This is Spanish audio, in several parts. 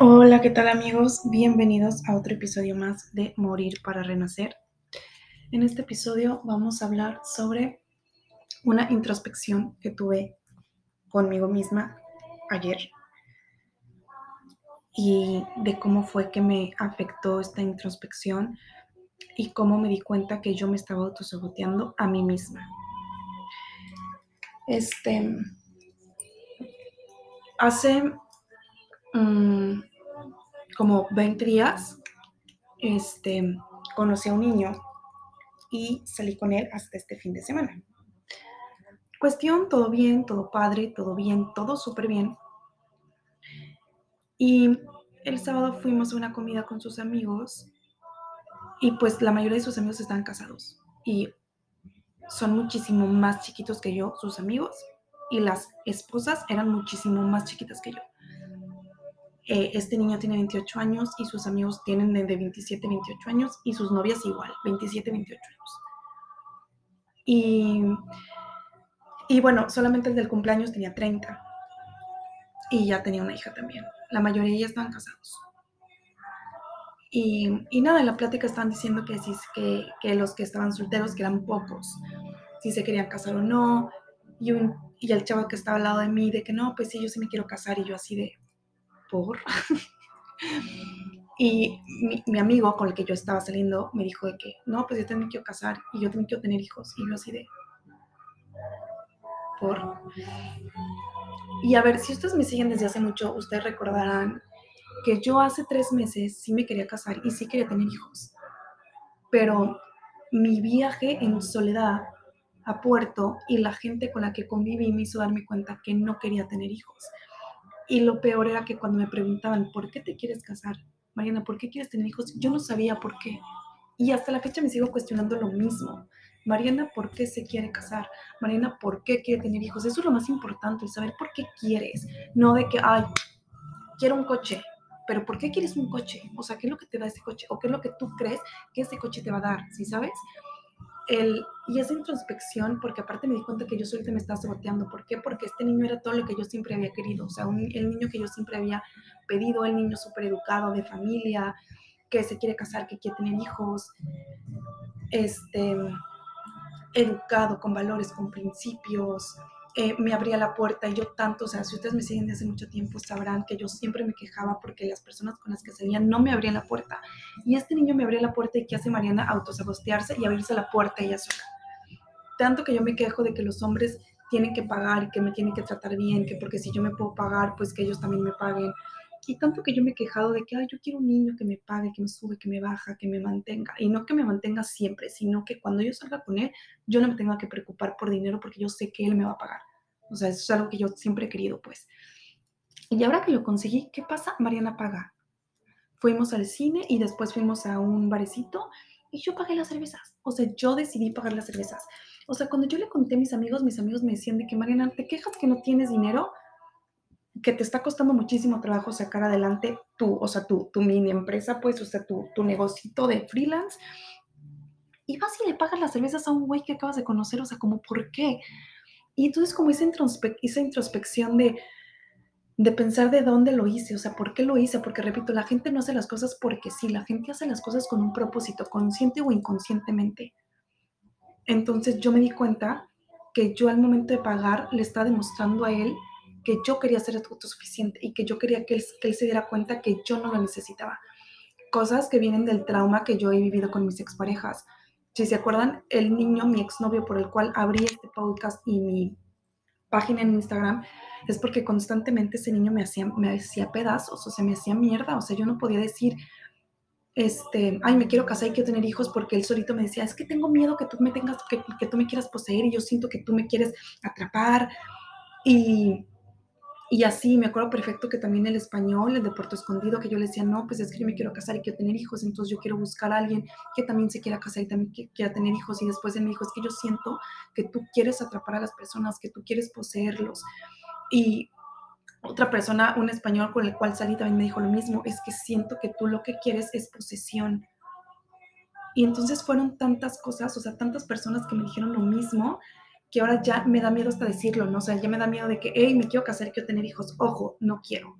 Hola, ¿qué tal amigos? Bienvenidos a otro episodio más de Morir para Renacer. En este episodio vamos a hablar sobre una introspección que tuve conmigo misma ayer y de cómo fue que me afectó esta introspección y cómo me di cuenta que yo me estaba autosaboteando a mí misma. Este, hace um, como 20 días, este, conocí a un niño y salí con él hasta este fin de semana. Cuestión, todo bien, todo padre, todo bien, todo súper bien. Y el sábado fuimos a una comida con sus amigos y pues la mayoría de sus amigos están casados y son muchísimo más chiquitos que yo, sus amigos, y las esposas eran muchísimo más chiquitas que yo. Eh, este niño tiene 28 años y sus amigos tienen de 27, 28 años y sus novias igual, 27, 28 años. Y, y bueno, solamente el del cumpleaños tenía 30 y ya tenía una hija también. La mayoría ya estaban casados. Y, y, nada, en la plática estaban diciendo que, que, que, los que estaban solteros, que eran pocos, si se querían casar o no. Y, y el chavo que estaba al lado de mí, de que no, pues sí, yo sí me quiero casar. Y yo así de, por. y mi, amigo con el que yo estaba saliendo me dijo de que, no, pues yo también quiero casar y yo también quiero tener hijos. Y yo así de, por. Y a ver, si ustedes me siguen desde hace mucho, ustedes recordarán que yo hace tres meses sí me quería casar y sí quería tener hijos. Pero mi viaje en soledad a Puerto y la gente con la que conviví me hizo darme cuenta que no quería tener hijos. Y lo peor era que cuando me preguntaban, ¿por qué te quieres casar? Mariana, ¿por qué quieres tener hijos? Yo no sabía por qué. Y hasta la fecha me sigo cuestionando lo mismo. Mariana, ¿por qué se quiere casar? Mariana, ¿por qué quiere tener hijos? Eso es lo más importante, saber por qué quieres. No de que, ay, quiero un coche. Pero ¿por qué quieres un coche? O sea, ¿qué es lo que te da ese coche? ¿O qué es lo que tú crees que ese coche te va a dar? ¿Sí sabes? El, y esa introspección, porque aparte me di cuenta que yo solita me estaba saboteando. ¿Por qué? Porque este niño era todo lo que yo siempre había querido. O sea, el niño que yo siempre había pedido, el niño súper educado, de familia, que se quiere casar, que quiere tener hijos, este, educado, con valores, con principios, eh, me abría la puerta y yo tanto, o sea, si ustedes me siguen desde mucho tiempo sabrán que yo siempre me quejaba porque las personas con las que salían no me abrían la puerta. Y este niño me abría la puerta y ¿qué hace Mariana? Autosabostearse y abrirse la puerta ella sola. Tanto que yo me quejo de que los hombres tienen que pagar y que me tienen que tratar bien, que porque si yo me puedo pagar, pues que ellos también me paguen. Y tanto que yo me he quejado de que, ay, yo quiero un niño que me pague, que me sube, que me baja, que me mantenga. Y no que me mantenga siempre, sino que cuando yo salga con él, yo no me tenga que preocupar por dinero porque yo sé que él me va a pagar. O sea, eso es algo que yo siempre he querido, pues. Y ahora que lo conseguí, ¿qué pasa? Mariana paga. Fuimos al cine y después fuimos a un barecito y yo pagué las cervezas. O sea, yo decidí pagar las cervezas. O sea, cuando yo le conté a mis amigos, mis amigos me decían de que, Mariana, ¿te quejas que no tienes dinero? Que te está costando muchísimo trabajo sacar adelante tu, o sea, tu, tu mini empresa, pues, o sea, tu, tu negocito de freelance, y vas y le pagas las cervezas a un güey que acabas de conocer, o sea, como, ¿por qué? Y entonces como esa, esa introspección de, de pensar de dónde lo hice, o sea, por qué lo hice, porque repito, la gente no hace las cosas porque sí, la gente hace las cosas con un propósito, consciente o inconscientemente. Entonces yo me di cuenta que yo al momento de pagar le estaba demostrando a él que yo quería ser autosuficiente y que yo quería que él, que él se diera cuenta que yo no lo necesitaba. Cosas que vienen del trauma que yo he vivido con mis exparejas. Si se acuerdan, el niño, mi exnovio por el cual abrí este podcast y mi página en Instagram, es porque constantemente ese niño me hacía, me hacía pedazos, o sea, me hacía mierda, o sea, yo no podía decir, este, ay, me quiero casar y quiero tener hijos porque él solito me decía, es que tengo miedo que tú me tengas, que, que tú me quieras poseer y yo siento que tú me quieres atrapar. Y y así me acuerdo perfecto que también el español, el de Puerto Escondido, que yo le decía, no, pues es que yo me quiero casar y quiero tener hijos, entonces yo quiero buscar a alguien que también se quiera casar y también quiera tener hijos. Y después él me dijo, es que yo siento que tú quieres atrapar a las personas, que tú quieres poseerlos. Y otra persona, un español con el cual salí, también me dijo lo mismo, es que siento que tú lo que quieres es posesión. Y entonces fueron tantas cosas, o sea, tantas personas que me dijeron lo mismo, que ahora ya me da miedo hasta decirlo, ¿no? O sea, ya me da miedo de que, hey, me quiero casar, quiero tener hijos. Ojo, no quiero.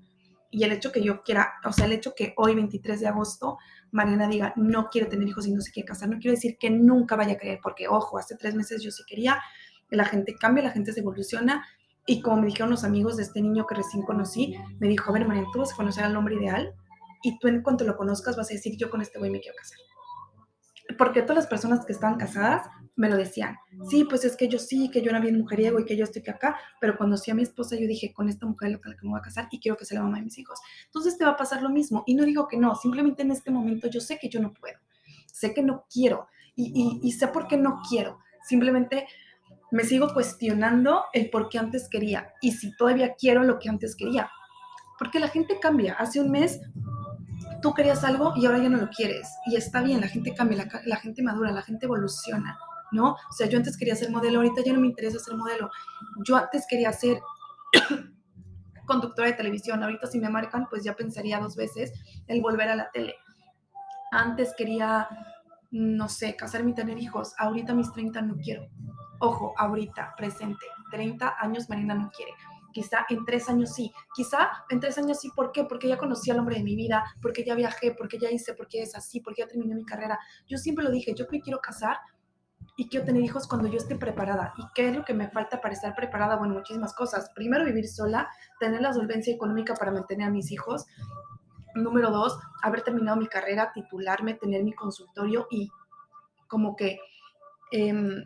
Y el hecho que yo quiera, o sea, el hecho que hoy, 23 de agosto, Mariana diga, no quiere tener hijos y no se quiere casar, no quiero decir que nunca vaya a querer, porque, ojo, hace tres meses yo sí quería, la gente cambia, la gente se evoluciona, y como me dijeron los amigos de este niño que recién conocí, me dijo, a ver, Mariana, tú vas a conocer al hombre ideal, y tú en cuanto lo conozcas vas a decir, yo con este güey me quiero casar. Porque todas las personas que estaban casadas me lo decían. Sí, pues es que yo sí, que yo era bien mujeriego y que yo estoy acá, pero cuando sí a mi esposa yo dije, con esta mujer con la que me voy a casar y quiero que sea la mamá de mis hijos. Entonces te va a pasar lo mismo. Y no digo que no, simplemente en este momento yo sé que yo no puedo, sé que no quiero y, y sé por qué no quiero. Simplemente me sigo cuestionando el por qué antes quería y si todavía quiero lo que antes quería. Porque la gente cambia. Hace un mes tú querías algo y ahora ya no lo quieres. Y está bien, la gente cambia, la, gente madura, la gente evoluciona, ¿no? O sea, yo antes quería ser modelo, ahorita ya no me interesa ser modelo. Yo antes quería ser conductora de televisión, ahorita si me marcan, pues ya pensaría dos veces el volver a la tele. Antes quería, no sé, casarme y tener hijos, ahorita mis 30 no quiero. Ojo, ahorita, presente, 30 años Marina no quiere quizá en tres años sí, quizá en tres años sí, ¿por qué? Porque ya conocí al hombre de mi vida, porque ya viajé, porque ya hice, porque es así, porque ya terminé mi carrera. Yo siempre lo dije, yo me quiero casar y quiero tener hijos cuando yo esté preparada. ¿Y qué es lo que me falta para estar preparada? Bueno, muchísimas cosas. Primero, vivir sola, tener la solvencia económica para mantener a mis hijos. Número dos, haber terminado mi carrera, titularme, tener mi consultorio y como que... Em,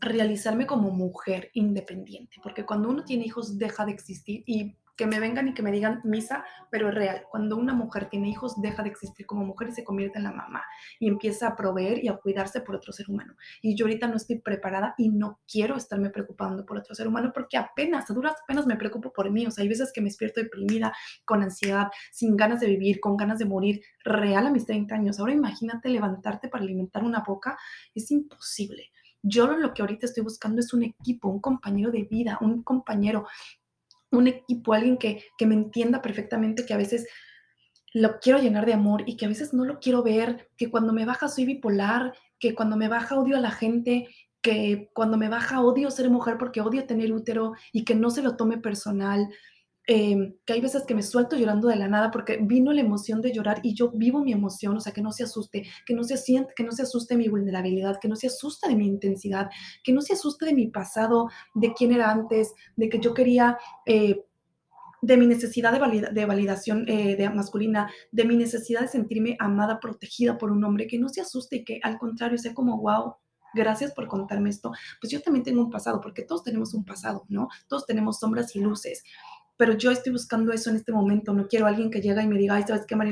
realizarme como mujer independiente, porque cuando uno tiene hijos deja de existir y que me vengan y que me digan misa, pero es real. Cuando una mujer tiene hijos deja de existir como mujer y se convierte en la mamá y empieza a proveer y a cuidarse por otro ser humano. Y yo ahorita no estoy preparada y no quiero estarme preocupando por otro ser humano porque apenas, a duras apenas me preocupo por mí. O sea, hay veces que me despierto deprimida, con ansiedad, sin ganas de vivir, con ganas de morir, real a mis 30 años. Ahora imagínate levantarte para alimentar una boca, es imposible. Yo lo que ahorita estoy buscando es un equipo, un compañero de vida, un compañero, un equipo, alguien que, que me entienda perfectamente, que a veces lo quiero llenar de amor y que a veces no lo quiero ver, que cuando me baja soy bipolar, que cuando me baja odio a la gente, que cuando me baja odio ser mujer porque odio tener útero y que no se lo tome personal. Em, que hay veces que me suelto llorando de la nada porque vino la emoción de llorar y yo vivo mi emoción, o sea, que no se asuste, que no se siente, que no se asuste mi vulnerabilidad, que no se asuste de mi intensidad, que no se asuste de mi pasado, de quién era antes, de que yo quería... Eh, de mi necesidad de, de validación eh, de masculina, de mi necesidad de sentirme amada, protegida por un hombre, que no se asuste y que al contrario sea como, wow, gracias por contarme esto. Pues yo también tengo un pasado, porque todos tenemos un pasado, ¿no? Todos tenemos sombras y luces pero yo estoy buscando eso en este momento. No quiero alguien que llega y me diga, ay, ¿sabes qué, amor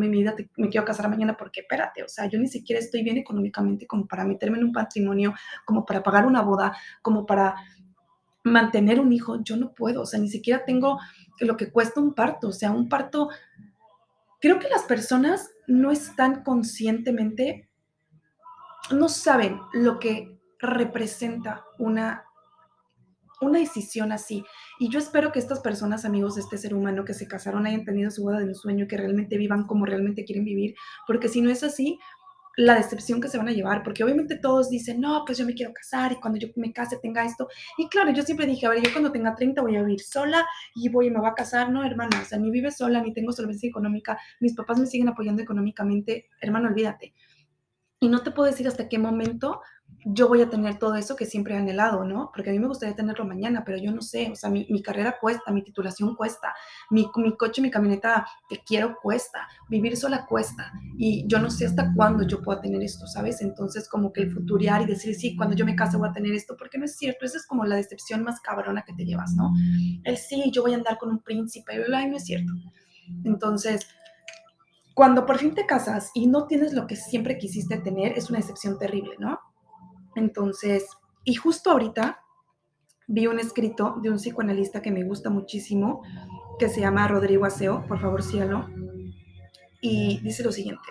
de mi vida, me quiero casar mañana, porque espérate, o sea, yo ni siquiera estoy bien económicamente como para meterme en un patrimonio, como para pagar una boda, como para mantener un hijo. Yo no puedo, o sea, ni siquiera tengo lo que cuesta un parto, o sea, un parto. Creo que las personas no están conscientemente, no saben lo que representa una una decisión así. Y yo espero que estas personas, amigos este ser humano que se casaron, hayan tenido su boda de un sueño, que realmente vivan como realmente quieren vivir, porque si no es así, la decepción que se van a llevar, porque obviamente todos dicen, no, pues yo me quiero casar y cuando yo me case tenga esto. Y claro, yo siempre dije, a ver, yo cuando tenga 30 voy a vivir sola y voy y me voy a casar, no, hermano, o sea, ni vive sola, ni tengo solvencia económica, mis papás me siguen apoyando económicamente, hermano, olvídate. Y no te puedo decir hasta qué momento yo voy a tener todo eso que siempre he anhelado, ¿no? Porque a mí me gustaría tenerlo mañana, pero yo no sé, o sea, mi, carrera cuesta, mi titulación cuesta, mi, mi, coche, mi camioneta que quiero cuesta, vivir sola cuesta, y yo no sé hasta cuándo yo pueda tener esto, ¿sabes? Entonces, como que el futuriar y decir, sí, cuando yo me case voy a tener esto, porque no es cierto, esa es como la decepción más cabrona que te llevas, ¿no? El sí, yo voy a andar con un príncipe, y no es cierto. Entonces, cuando por fin te casas y no tienes lo que siempre quisiste tener, es una decepción terrible, ¿no? Entonces, y justo ahorita vi un escrito de un psicoanalista que me gusta muchísimo, que se llama Rodrigo Aseo, por favor síganlo, y dice lo siguiente,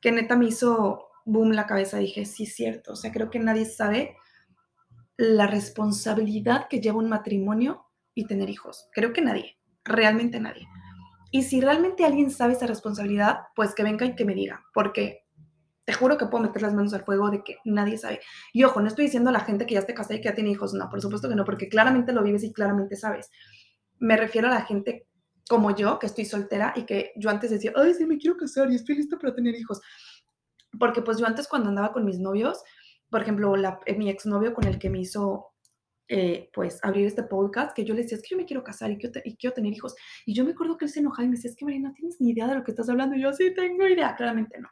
que neta me hizo boom la cabeza, dije, sí, cierto, o sea, creo que nadie sabe la responsabilidad que lleva un matrimonio y tener hijos, creo que nadie, realmente nadie. Y si realmente alguien sabe esa responsabilidad, pues que venga y que me diga, porque te juro que puedo meter las manos al fuego de que nadie sabe. Y ojo, no estoy diciendo a la gente que ya esté casada y que ya tiene hijos, no, por supuesto que no, porque claramente lo vives y claramente sabes. Me refiero a la gente como yo, que estoy soltera y que yo antes decía, ay, sí, me quiero casar y estoy lista para tener hijos. Porque pues yo antes cuando andaba con mis novios, por ejemplo, eh, mi exnovio con el que me hizo eh, pues abrir este podcast, que yo le decía, es que yo me quiero casar y quiero, tener hijos. Y yo me acuerdo que él se enojaba y me decía, es que María, no tienes ni idea de lo que estás hablando. Yo, sí, tengo idea. Claramente no.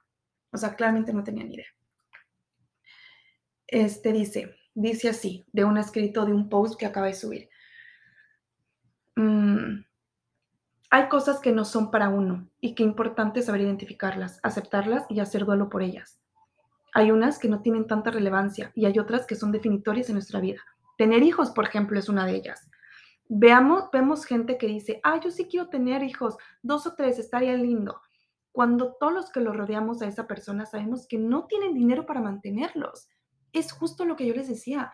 O sea, claramente no tenía ni idea. Este dice, dice así, de un escrito de un post que acaba de subir. Mm, hay cosas que no son para uno y que es importante saber identificarlas, aceptarlas y hacer duelo por ellas. Hay unas que no tienen tanta relevancia y hay otras que son definitorias en nuestra vida. Tener hijos, por ejemplo, es una de ellas. Veamos, vemos gente que dice, ah, yo sí quiero tener hijos, dos o tres, estaría lindo. Cuando todos los que lo rodeamos a esa persona sabemos que no tienen dinero para mantenerlos. Es justo lo que yo les decía.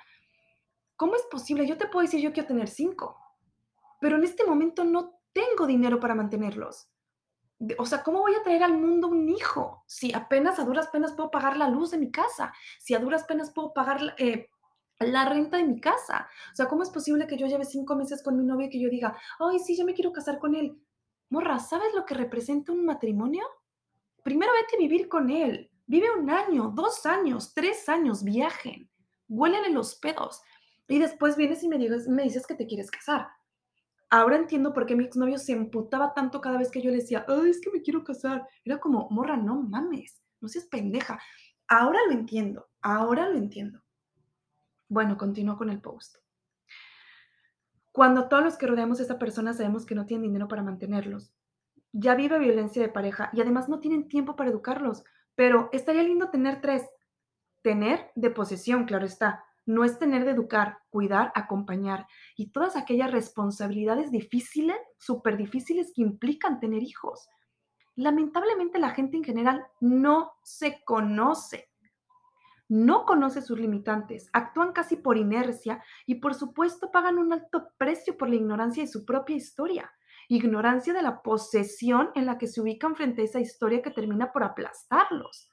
¿Cómo es posible? Yo te puedo decir, yo quiero tener cinco, pero en este momento no tengo dinero para mantenerlos. O sea, ¿cómo voy a traer al mundo un hijo si apenas a duras penas puedo pagar la luz de mi casa? Si a duras penas puedo pagar eh, la renta de mi casa. O sea, ¿cómo es posible que yo lleve cinco meses con mi novio y que yo diga, ay, sí, yo me quiero casar con él? Morra, ¿sabes lo que representa un matrimonio? Primero vete a vivir con él. Vive un año, dos años, tres años, viajen. Huélele los pedos. Y después vienes y me, me dices que te quieres casar. Ahora entiendo por qué mi exnovio se emputaba tanto cada vez que yo le decía, es que me quiero casar. Era como, morra, no mames, no seas pendeja. Ahora lo entiendo, ahora lo entiendo. Bueno, continúo con el post. Cuando todos los que rodeamos a esta persona sabemos que no tienen dinero para mantenerlos, ya vive violencia de pareja y además no tienen tiempo para educarlos, pero estaría lindo tener tres. Tener de posesión, claro está, no es tener de educar, cuidar, acompañar y todas aquellas responsabilidades difíciles, súper difíciles que implican tener hijos. Lamentablemente la gente en general no se conoce, no conoce sus limitantes, actúan casi por inercia y por supuesto pagan un alto precio por la ignorancia de su propia historia, ignorancia de la posesión en la que se ubican frente a esa historia que termina por aplastarlos.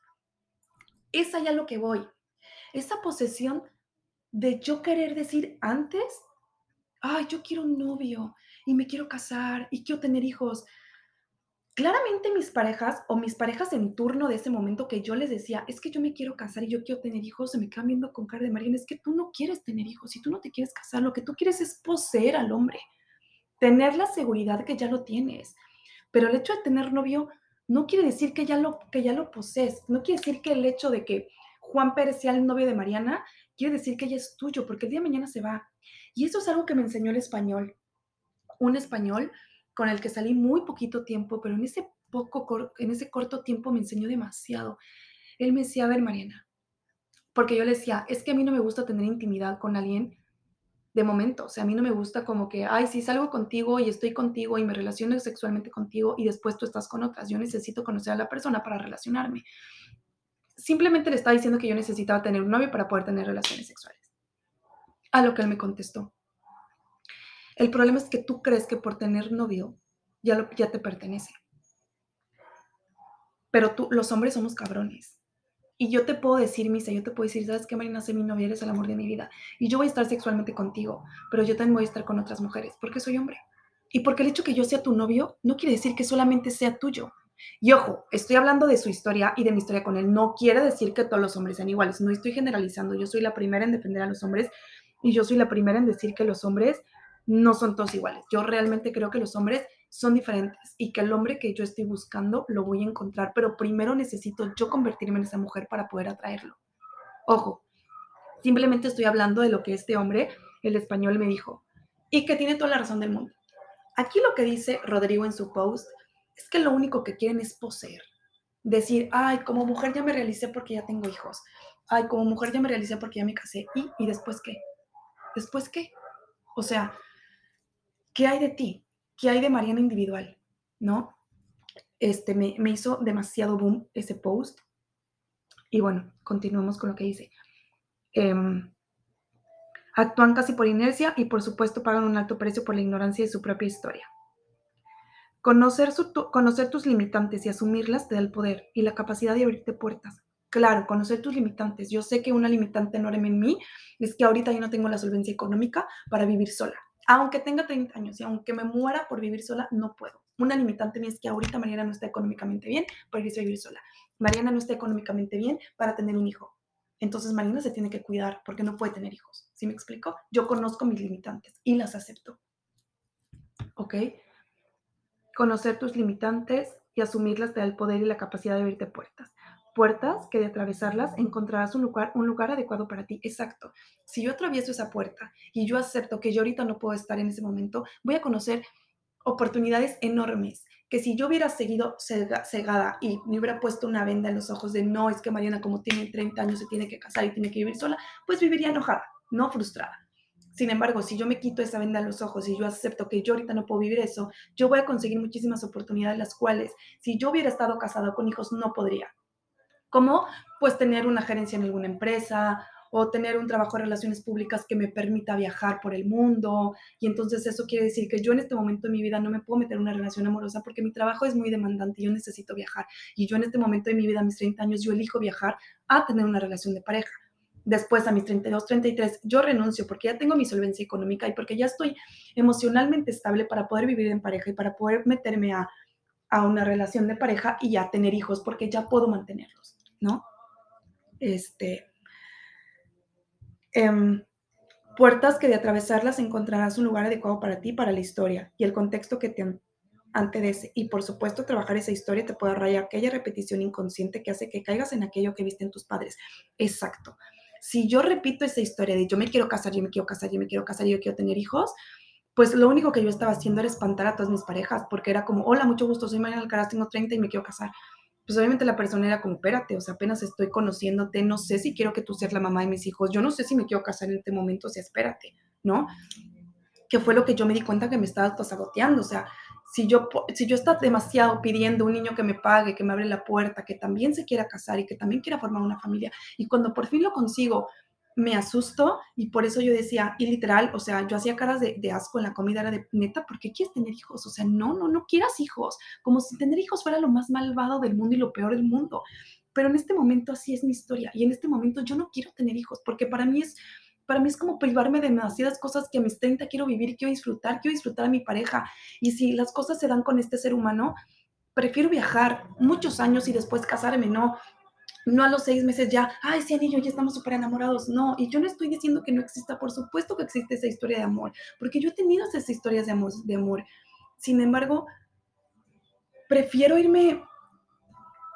Es allá lo que voy. Esa posesión de yo querer decir antes, ay, yo quiero un novio y me quiero casar y quiero tener hijos. Claramente mis parejas o mis parejas en turno de ese momento que yo les decía, es que yo me quiero casar y yo quiero tener hijos, se me quedan viendo con cara de Mariana, es que tú no quieres tener hijos y tú no te quieres casar, lo que tú quieres es poseer al hombre, tener la seguridad que ya lo tienes. Pero el hecho de tener novio no quiere decir que ya lo, que ya lo posees, no quiere decir que el hecho de que Juan Pérez sea el novio de Mariana quiere decir que ella es tuyo, porque el día de mañana se va. Y eso es algo que me enseñó el español. Un español con el que salí muy poquito tiempo, pero en ese, poco, en ese corto tiempo me enseñó demasiado. Él me decía, a ver, Mariana, porque yo le decía, es que a mí no me gusta tener intimidad con alguien de momento, o sea, a mí no me gusta como que, ay, si salgo contigo y estoy contigo y me relaciono sexualmente contigo y después tú estás con otras, yo necesito conocer a la persona para relacionarme simplemente le estaba diciendo que yo necesitaba tener un novio para poder tener relaciones sexuales. A lo que él me contestó. El problema es que tú crees que por tener novio ya, ya te pertenece. Pero tú, los hombres somos cabrones. Y yo te puedo decir, Misa, yo te puedo decir, ¿sabes qué, Marina? Sé mi novia, eres el amor de mi vida. Y yo voy a estar sexualmente contigo, pero yo también voy a estar con otras mujeres, porque soy hombre. Y porque el hecho que yo sea tu novio no quiere decir que solamente sea tuyo. Y ojo, estoy hablando de su historia y de mi historia con él. No quiere decir que todos los hombres sean iguales. No estoy generalizando. Yo soy la primera en defender a los hombres y yo soy la primera en decir que los hombres no son todos iguales. Yo realmente creo que los hombres son diferentes y que el hombre que yo estoy buscando lo voy a encontrar, pero primero necesito yo convertirme en esa mujer para poder atraerlo. Ojo, simplemente estoy hablando de lo que este hombre, el español, me dijo y que tiene toda la razón del mundo. Aquí lo que dice Rodrigo en su post es que lo único que quieren es poseer. Decir, ay, como mujer ya me realicé porque ya tengo hijos. Ay, como mujer ya me realicé porque ya me casé. ¿Y, y después qué? ¿Después qué? O sea, ¿qué hay de ti? ¿Qué hay de Mariana individual? ¿No? Este, me, me hizo demasiado boom ese post. Y bueno, continuamos con lo que dice. Em, actúan casi por inercia y por supuesto pagan un alto precio por la ignorancia de su propia historia. Conocer, conocer tus limitantes y asumirlas te da el poder y la capacidad de abrirte puertas. Claro, conocer tus limitantes. Yo sé que una limitante enorme en mí es que ahorita yo no tengo la solvencia económica para vivir sola. Aunque tenga 30 años y aunque me muera por vivir sola, no puedo. Una limitante mía es que ahorita Mariana no está económicamente bien para irse a vivir sola. Mariana no está económicamente bien para tener un hijo. Entonces Mariana se tiene que cuidar porque no puede tener hijos. ¿Sí me explico? Yo conozco mis limitantes y las acepto. ¿Ok? Conocer tus limitantes y asumirlas te da el poder y la capacidad de abrirte puertas. Puertas que de atravesarlas encontrarás un lugar, un lugar adecuado para ti. Exacto. Si yo atravieso esa puerta y yo acepto que yo ahorita no puedo estar en ese momento, voy a conocer oportunidades enormes que si yo hubiera seguido cegada y me hubiera puesto una venda en los ojos de no, es que Mariana como tiene 30 años se tiene que casar y tiene que vivir sola, pues viviría enojada, no frustrada. Sin embargo, si yo me quito esa venda en los ojos y yo acepto que yo ahorita no puedo vivir eso, yo voy a conseguir muchísimas oportunidades, las cuales si yo hubiera estado casada con hijos no podría. Como pues tener una gerencia en alguna empresa o tener un trabajo de relaciones públicas que me permita viajar por el mundo. Y entonces eso quiere decir que yo en este momento de mi vida no me puedo meter en una relación amorosa porque mi trabajo es muy demandante yo necesito viajar. Y yo en este momento de mi vida, a mis 30 años, yo elijo viajar a tener una relación de pareja. Después, a mis 32, 33, yo renuncio porque ya tengo mi solvencia económica y porque ya estoy emocionalmente estable para poder vivir en pareja y para poder meterme a, a una relación de pareja y ya tener hijos porque ya puedo mantenerlos, ¿no? Este, Em, puertas que de atravesarlas encontrarás un lugar adecuado para ti, para la historia y el contexto que te antecede. Y por supuesto, trabajar esa historia te puede rayar aquella repetición inconsciente que hace que caigas en aquello que viste en tus padres. Exacto. Si yo repito esa historia de yo me quiero casar, yo me quiero casar, yo me quiero casar, yo quiero tener hijos, pues lo único que yo estaba haciendo era espantar a todas mis parejas, porque era como, hola, mucho gusto, soy Mariana Alcaraz, tengo 30 y me quiero casar pues obviamente la persona era como, espérate, o sea, apenas estoy conociéndote, no sé si quiero que tú seas la mamá de mis hijos, yo no sé si me quiero casar en este momento, o sea, espérate, ¿no? Que fue lo que yo me di cuenta que me estaba saboteando, o sea, si yo, si yo estaba demasiado pidiendo un niño que me pague, que me abre la puerta, que también se quiera casar y que también quiera formar una familia, y cuando por fin lo consigo, me asustó y por eso yo decía, y literal, o sea, yo hacía caras de, asco en la comida, era de neta, ¿por qué quieres tener hijos? O sea, no, no, no quieras hijos, como si tener hijos fuera lo más malvado del mundo y lo peor del mundo. Pero en este momento así es mi historia y en este momento yo no quiero tener hijos porque para mí es, para mí es como privarme de demasiadas cosas que a mis 30 quiero vivir, quiero disfrutar, quiero disfrutar a mi pareja. Y si las cosas se dan con este ser humano, prefiero viajar muchos años y después casarme, no, no a los seis meses ya, ay, sí, anillo, ya estamos súper enamorados. No, y yo no estoy diciendo que no exista, por supuesto que existe esa historia de amor, porque yo he tenido esas historias de amor. De amor. Sin embargo, prefiero irme,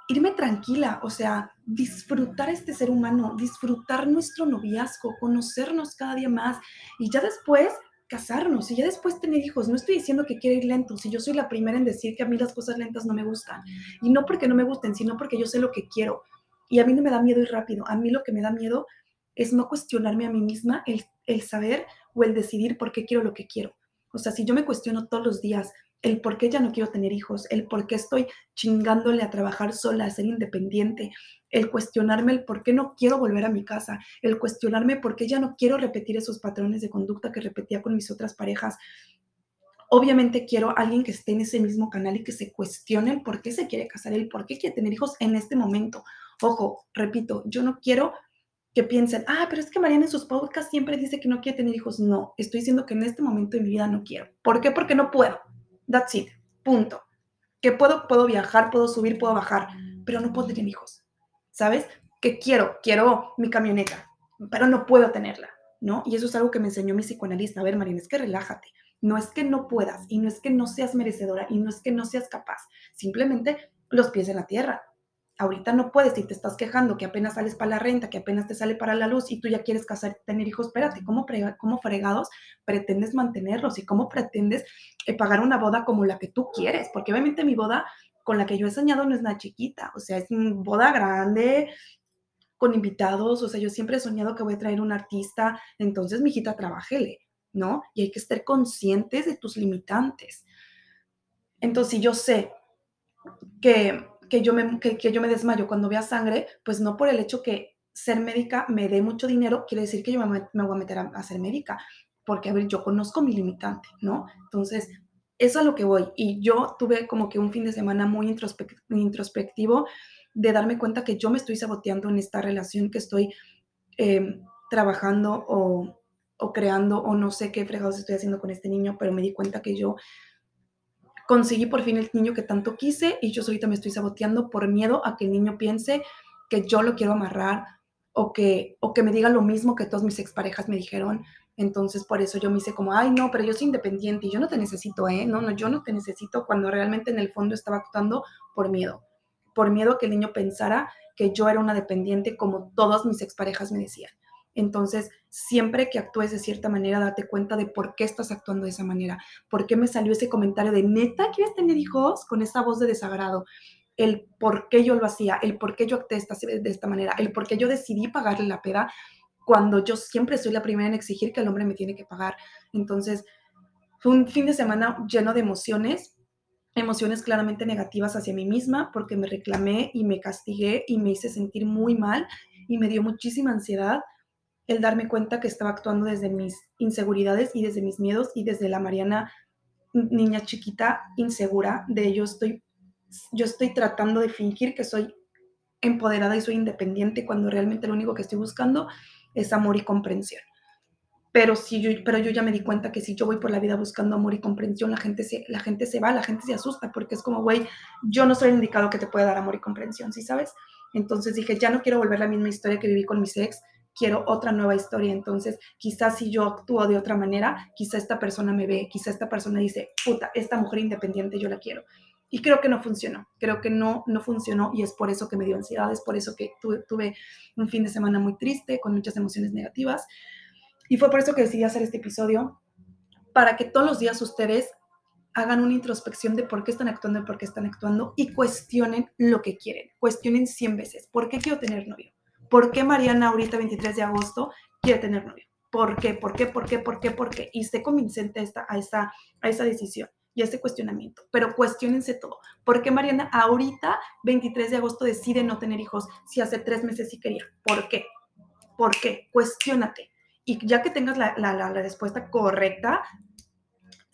irme tranquila, o sea, disfrutar este ser humano, disfrutar nuestro noviazgo, conocernos cada día más y ya después casarnos y ya después tener hijos. No estoy diciendo que quiero ir lento, si yo soy la primera en decir que a mí las cosas lentas no me gustan. Y no porque no me gusten, sino porque yo sé lo que quiero. Y a mí no me da miedo ir rápido. A mí lo que me da miedo es no cuestionarme a mí misma el, el saber o el decidir por qué quiero lo que quiero. O sea, si yo me cuestiono todos los días el por qué ya no quiero tener hijos, el por qué estoy chingándole a trabajar sola, a ser independiente, el cuestionarme el por qué no quiero volver a mi casa, el cuestionarme por qué ya no quiero repetir esos patrones de conducta que repetía con mis otras parejas. Obviamente quiero alguien que esté en ese mismo canal y que se cuestione el por qué se quiere casar, el por qué quiere tener hijos en este momento. Ojo, repito, yo no quiero que piensen, ah, pero es que Mariana en sus podcasts siempre dice que no quiere tener hijos. No, estoy diciendo que en este momento de mi vida no quiero. ¿Por qué? Porque no puedo. That's it. Punto. Que puedo, puedo viajar, puedo subir, puedo bajar, pero no puedo tener hijos. ¿Sabes? Que quiero, quiero mi camioneta, pero no puedo tenerla, ¿no? Y eso es algo que me enseñó mi psicoanalista. A ver, Mariana, es que relájate. No es que no puedas y no es que no seas merecedora y no es que no seas capaz. Simplemente los pies en la tierra ahorita no puedes y te estás quejando que apenas sales para la renta, que apenas te sale para la luz y tú ya quieres casar, tener hijos, espérate, ¿cómo, cómo fregados pretendes mantenerlos y cómo pretendes eh, pagar una boda como la que tú quieres? Porque obviamente mi boda con la que yo he soñado no es nada chiquita, o sea, es una boda grande, con invitados, o sea, yo siempre he soñado que voy a traer un artista, entonces, mi hijita, trabájele, ¿no? Y hay que estar conscientes de tus limitantes. Entonces, si yo sé que que yo, me, que, yo me desmayo cuando vea sangre, pues no por el hecho que ser médica me dé mucho dinero, quiere decir que yo me, voy a meter a, ser médica, porque, a ver, yo conozco mi limitante, ¿no? Entonces, eso es a lo que voy. Y yo tuve como que un fin de semana muy introspectivo de darme cuenta que yo me estoy saboteando en esta relación que estoy em, trabajando o o creando o no sé qué fregados estoy haciendo con este niño, pero me di cuenta que yo conseguí por fin el niño que tanto quise y yo ahorita me estoy saboteando por miedo a que el niño piense que yo lo quiero amarrar o que, o que me diga lo mismo que todas mis exparejas me dijeron. Entonces, por eso yo me hice como, ay, no, pero yo soy independiente y yo no te necesito, ¿eh? No, no, yo no te necesito cuando realmente en el fondo estaba actuando por miedo. Por miedo a que el niño pensara que yo era una dependiente como todas mis exparejas me decían. Entonces, siempre que actúes de cierta manera, date cuenta de por qué estás actuando de esa manera, por qué me salió ese comentario de neta, ¿quieres tener hijos? Con esa voz de desagrado, el por qué yo lo hacía, el por qué yo actué de esta manera, el por qué yo decidí pagarle la peda cuando yo siempre soy la primera en exigir que el hombre me tiene que pagar. Entonces, fue un fin de semana lleno de emociones, emociones claramente negativas hacia mí misma, porque me reclamé y me castigué y me hice sentir muy mal y me dio muchísima ansiedad el darme cuenta que estaba actuando desde mis inseguridades y desde mis miedos y desde la Mariana niña chiquita insegura de yo estoy yo estoy tratando de fingir que soy empoderada y soy independiente cuando realmente lo único que estoy buscando es amor y comprensión. Pero, si yo, pero yo ya me di cuenta que si yo voy por la vida buscando amor y comprensión, la gente se, la gente se va, la gente se asusta, porque es como, güey, yo no soy el indicado que te puede dar amor y comprensión, ¿sí sabes? Entonces dije, ya no quiero volver la misma historia que viví con mis ex, quiero otra nueva historia. Entonces, quizás si yo actúo de otra manera, quizá esta persona me ve, quizá esta persona dice, puta, esta mujer independiente yo la quiero. Y creo que no funcionó, creo que no, no funcionó y es por eso que me dio ansiedad, es por eso que tuve, tuve un fin de semana muy triste, con muchas emociones negativas. Y fue por eso que decidí hacer este episodio, para que todos los días ustedes hagan una introspección de por qué están actuando y por qué están actuando y cuestionen lo que quieren. Cuestionen 100 veces. ¿Por qué quiero tener novio? ¿Por qué Mariana ahorita 23 de agosto quiere tener novio? ¿Por qué? ¿Por qué? ¿Por qué? ¿Por qué? ¿Por qué? Y esté convincente a, esta, a, esa, a decisión y a ese cuestionamiento. Pero cuestionense todo. ¿Por qué Mariana ahorita 23 de agosto decide no tener hijos si hace tres meses sí quería? ¿Por qué? ¿Por qué? Cuestiónate. Y ya que tengas la, la respuesta correcta,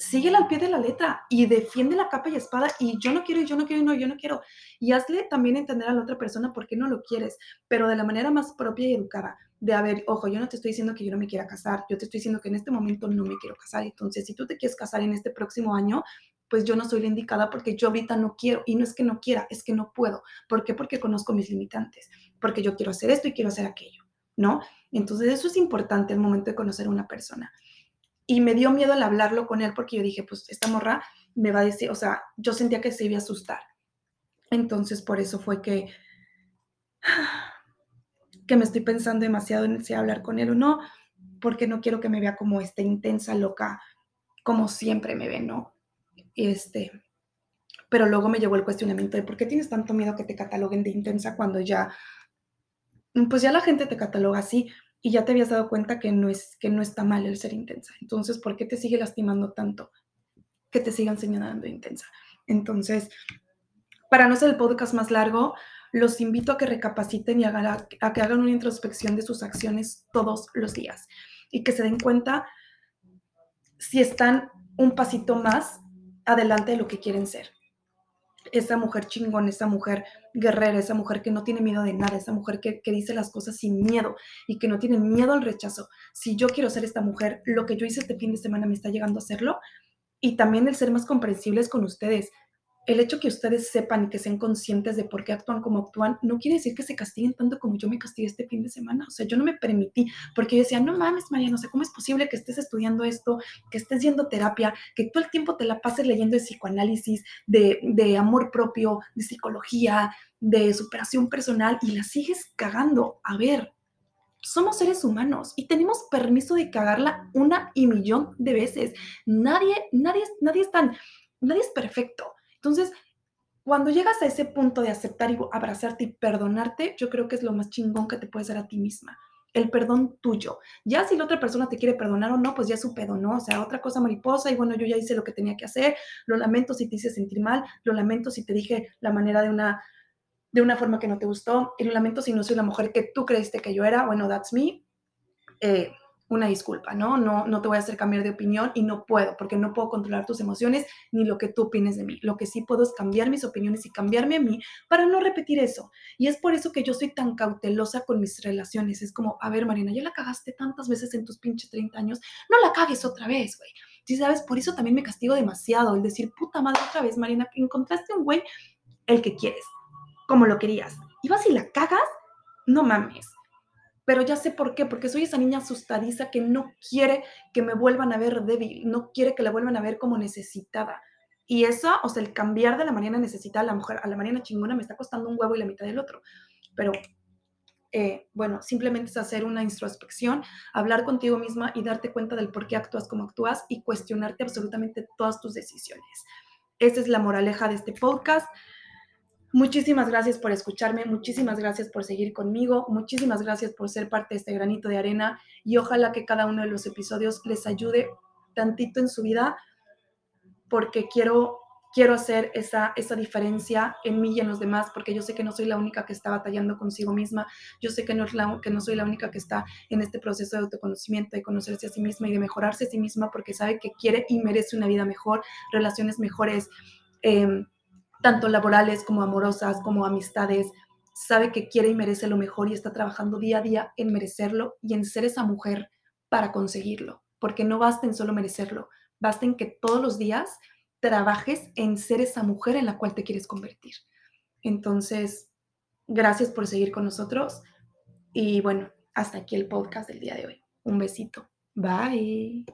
síguela al pie de la letra y defiende la capa y espada y yo no quiero y yo no quiero no, yo no quiero. Y hazle también entender a la otra persona por qué no lo quieres, pero de la manera más propia y educada. De, a ver, ojo, yo no te estoy diciendo que yo no me quiera casar, yo te estoy diciendo que en este momento no me quiero casar. Entonces, si tú te quieres casar en este próximo año, pues yo no soy la indicada porque yo ahorita no quiero. Y no es que no quiera, es que no puedo. ¿Por qué? Porque conozco mis limitantes, porque yo quiero hacer esto y quiero hacer aquello, ¿no? Entonces, eso es importante el momento de conocer a una persona. Y me dio miedo el hablarlo con él porque yo dije, pues esta morra me va a decir, o sea, yo sentía que se iba a asustar. Entonces, por eso fue que, que me estoy pensando demasiado en si hablar con él o no, porque no quiero que me vea como esta intensa, loca, como siempre me ve, ¿no? Este, pero luego me llegó el cuestionamiento de por qué tienes tanto miedo que te cataloguen de intensa cuando ya, pues ya la gente te cataloga así y ya te habías dado cuenta que no, es, que no está mal el ser intensa. Entonces, ¿por qué te sigue lastimando tanto que te sigan señalando intensa? Entonces, para no ser el podcast más largo, los invito a que recapaciten y a, a que hagan una introspección de sus acciones todos los días y que se den cuenta si están un pasito más adelante de lo que quieren ser esa mujer chingón, esa mujer guerrera, esa mujer que no tiene miedo de nada, esa mujer que, que, dice las cosas sin miedo y que no tiene miedo al rechazo. Si yo quiero ser esta mujer, lo que yo hice este fin de semana me está llegando a hacerlo. Y también el ser más comprensibles con ustedes el hecho que ustedes sepan y que sean conscientes de por qué actúan como actúan, no quiere decir que se castiguen tanto como yo me castigué este fin de semana. O sea, yo no me permití, porque yo decía, no mames, María, no sé cómo es posible que estés estudiando esto, que estés yendo terapia, que todo el tiempo te la pases leyendo de psicoanálisis, de, de amor propio, de psicología, de superación personal y la sigues cagando. A ver, somos seres humanos y tenemos permiso de cagarla una y millón de veces. Nadie, nadie, tan, nadie es perfecto. Entonces, cuando llegas a ese punto de aceptar y abrazarte y perdonarte, yo creo que es lo más chingón que te puedes dar a ti misma. El perdón tuyo. Ya si la otra persona te quiere perdonar o no, pues ya su pedo, ¿no? O sea, otra cosa mariposa y bueno, yo ya hice lo que tenía que hacer. Lo lamento si te hice sentir mal. Lo lamento si te dije la manera de una, de una forma que no te gustó. Y lo lamento si no soy la mujer que tú creíste que yo era. Bueno, that's me. Eh, una disculpa, ¿no? ¿no? No te voy a hacer cambiar de opinión y no puedo, porque no puedo controlar tus emociones ni lo que tú opines de mí. Lo que sí puedo es cambiar mis opiniones y cambiarme a mí para no repetir eso. Y es por eso que yo soy tan cautelosa con mis relaciones. Es como, a ver, Marina, ya la cagaste tantas veces en tus pinches 30 años, no la cagues otra vez, güey. Sí, sabes, por eso también me castigo demasiado, el decir, puta madre, otra vez, Marina, encontraste un güey el que quieres, como lo querías. Y vas y la cagas, no mames pero ya sé por qué, porque soy esa niña asustadiza que no quiere que me vuelvan a ver débil, no quiere que la vuelvan a ver como necesitada. Y eso, o sea, el cambiar de la mañana necesitada a la mujer a la mañana chingona me está costando un huevo y la mitad del otro. Pero eh, bueno, simplemente es hacer una introspección, hablar contigo misma y darte cuenta del por qué actúas como actúas y cuestionarte absolutamente todas tus decisiones. Esa es la moraleja de este podcast. Muchísimas gracias por escucharme, muchísimas gracias por seguir conmigo, muchísimas gracias por ser parte de este granito de arena y ojalá que cada uno de los episodios les ayude tantito en su vida porque quiero, quiero hacer esa, esa diferencia en mí y en los demás porque yo sé que no soy la única que está batallando consigo misma, yo sé que no, que no soy la única que está en este proceso de autoconocimiento, de conocerse a sí misma y de mejorarse a sí misma porque sabe que quiere y merece una vida mejor, relaciones mejores. Eh, tanto laborales como amorosas, como amistades, sabe que quiere y merece lo mejor y está trabajando día a día en merecerlo y en ser esa mujer para conseguirlo, porque no basta en solo merecerlo, basta en que todos los días trabajes en ser esa mujer en la cual te quieres convertir. Entonces, gracias por seguir con nosotros y bueno, hasta aquí el podcast del día de hoy. Un besito. Bye.